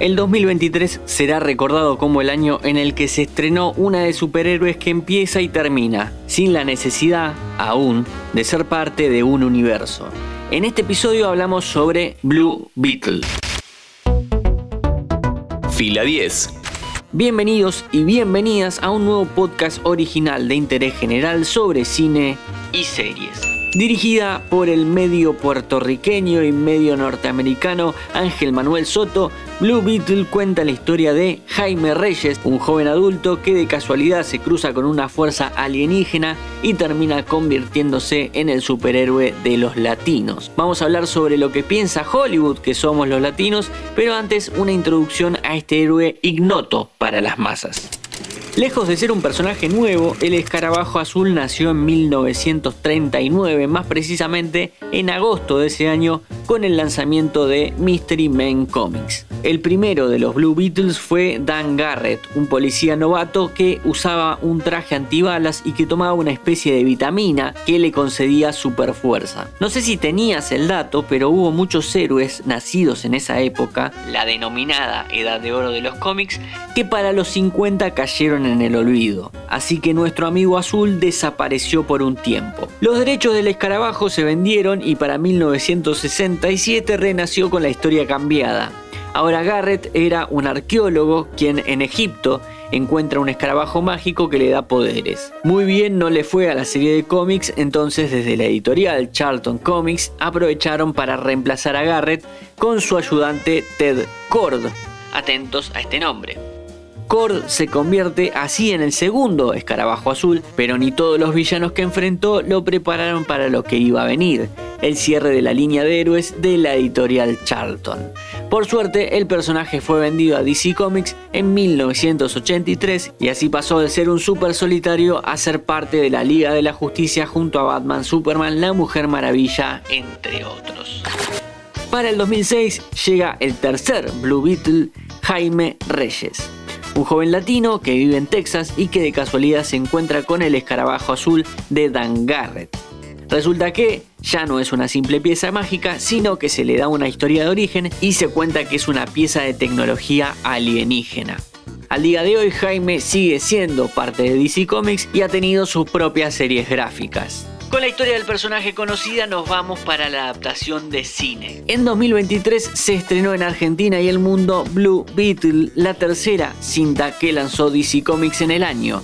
El 2023 será recordado como el año en el que se estrenó una de superhéroes que empieza y termina, sin la necesidad, aún, de ser parte de un universo. En este episodio hablamos sobre Blue Beetle. Fila 10. Bienvenidos y bienvenidas a un nuevo podcast original de interés general sobre cine y series dirigida por el medio puertorriqueño y medio norteamericano Ángel Manuel Soto, Blue Beetle cuenta la historia de Jaime Reyes, un joven adulto que de casualidad se cruza con una fuerza alienígena y termina convirtiéndose en el superhéroe de los latinos. Vamos a hablar sobre lo que piensa Hollywood que somos los latinos, pero antes una introducción a este héroe ignoto para las masas. Lejos de ser un personaje nuevo, el escarabajo azul nació en 1939, más precisamente en agosto de ese año con el lanzamiento de Mystery Men Comics. El primero de los Blue Beatles fue Dan Garrett, un policía novato que usaba un traje antibalas y que tomaba una especie de vitamina que le concedía super fuerza. No sé si tenías el dato, pero hubo muchos héroes nacidos en esa época, la denominada Edad de Oro de los cómics, que para los 50 cayeron en el olvido. Así que nuestro amigo azul desapareció por un tiempo. Los derechos del escarabajo se vendieron y para 1967 renació con la historia cambiada. Ahora Garrett era un arqueólogo quien en Egipto encuentra un escarabajo mágico que le da poderes. Muy bien no le fue a la serie de cómics, entonces desde la editorial Charlton Comics aprovecharon para reemplazar a Garrett con su ayudante Ted Cord. Atentos a este nombre. Cord se convierte así en el segundo escarabajo azul, pero ni todos los villanos que enfrentó lo prepararon para lo que iba a venir, el cierre de la línea de héroes de la editorial Charlton. Por suerte, el personaje fue vendido a DC Comics en 1983 y así pasó de ser un super solitario a ser parte de la Liga de la Justicia junto a Batman, Superman, la Mujer Maravilla, entre otros. Para el 2006 llega el tercer Blue Beetle, Jaime Reyes un joven latino que vive en Texas y que de casualidad se encuentra con el escarabajo azul de Dan Garrett. Resulta que ya no es una simple pieza mágica, sino que se le da una historia de origen y se cuenta que es una pieza de tecnología alienígena. Al día de hoy Jaime sigue siendo parte de DC Comics y ha tenido sus propias series gráficas. Con la historia del personaje conocida nos vamos para la adaptación de cine. En 2023 se estrenó en Argentina y el mundo Blue Beetle, la tercera cinta que lanzó DC Comics en el año.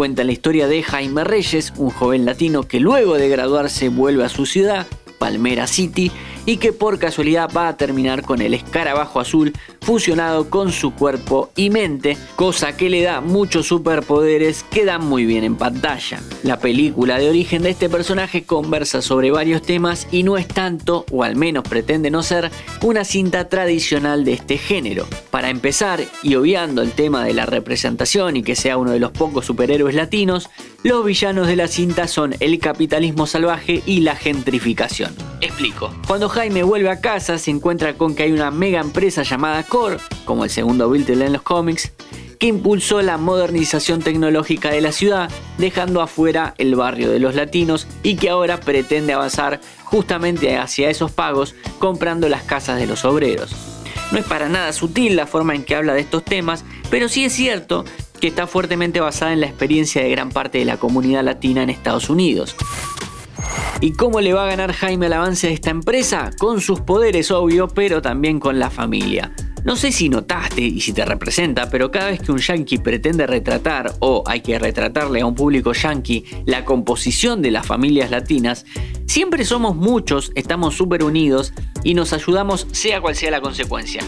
Cuenta la historia de Jaime Reyes, un joven latino que luego de graduarse vuelve a su ciudad, Palmera City, y que por casualidad va a terminar con el escarabajo azul fusionado con su cuerpo y mente, cosa que le da muchos superpoderes que dan muy bien en pantalla. La película de origen de este personaje conversa sobre varios temas y no es tanto, o al menos pretende no ser, una cinta tradicional de este género. Para empezar, y obviando el tema de la representación y que sea uno de los pocos superhéroes latinos, los villanos de la cinta son el capitalismo salvaje y la gentrificación. Explico. Cuando Jaime vuelve a casa se encuentra con que hay una mega empresa llamada Core, como el segundo Beatle en los cómics, que impulsó la modernización tecnológica de la ciudad, dejando afuera el barrio de los latinos y que ahora pretende avanzar justamente hacia esos pagos comprando las casas de los obreros. No es para nada sutil la forma en que habla de estos temas, pero sí es cierto que está fuertemente basada en la experiencia de gran parte de la comunidad latina en Estados Unidos. ¿Y cómo le va a ganar Jaime al avance de esta empresa? Con sus poderes, obvio, pero también con la familia. No sé si notaste y si te representa, pero cada vez que un yankee pretende retratar o hay que retratarle a un público yankee la composición de las familias latinas, siempre somos muchos, estamos súper unidos y nos ayudamos sea cual sea la consecuencia.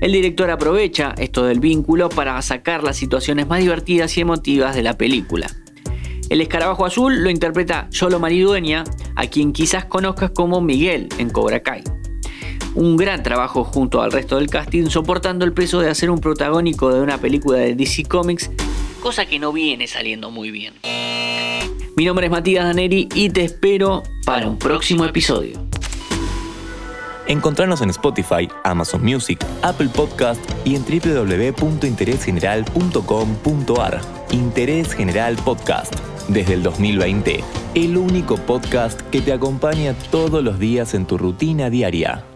El director aprovecha esto del vínculo para sacar las situaciones más divertidas y emotivas de la película. El escarabajo azul lo interpreta Yolo Maridueña, a quien quizás conozcas como Miguel en Cobra Kai. Un gran trabajo junto al resto del casting, soportando el peso de hacer un protagónico de una película de DC Comics, cosa que no viene saliendo muy bien. Mi nombre es Matías Daneri y te espero para un próximo episodio. Encontrarnos en Spotify, Amazon Music, Apple Podcast y en www.interesgeneral.com.ar. Interés General Podcast desde el 2020, el único podcast que te acompaña todos los días en tu rutina diaria.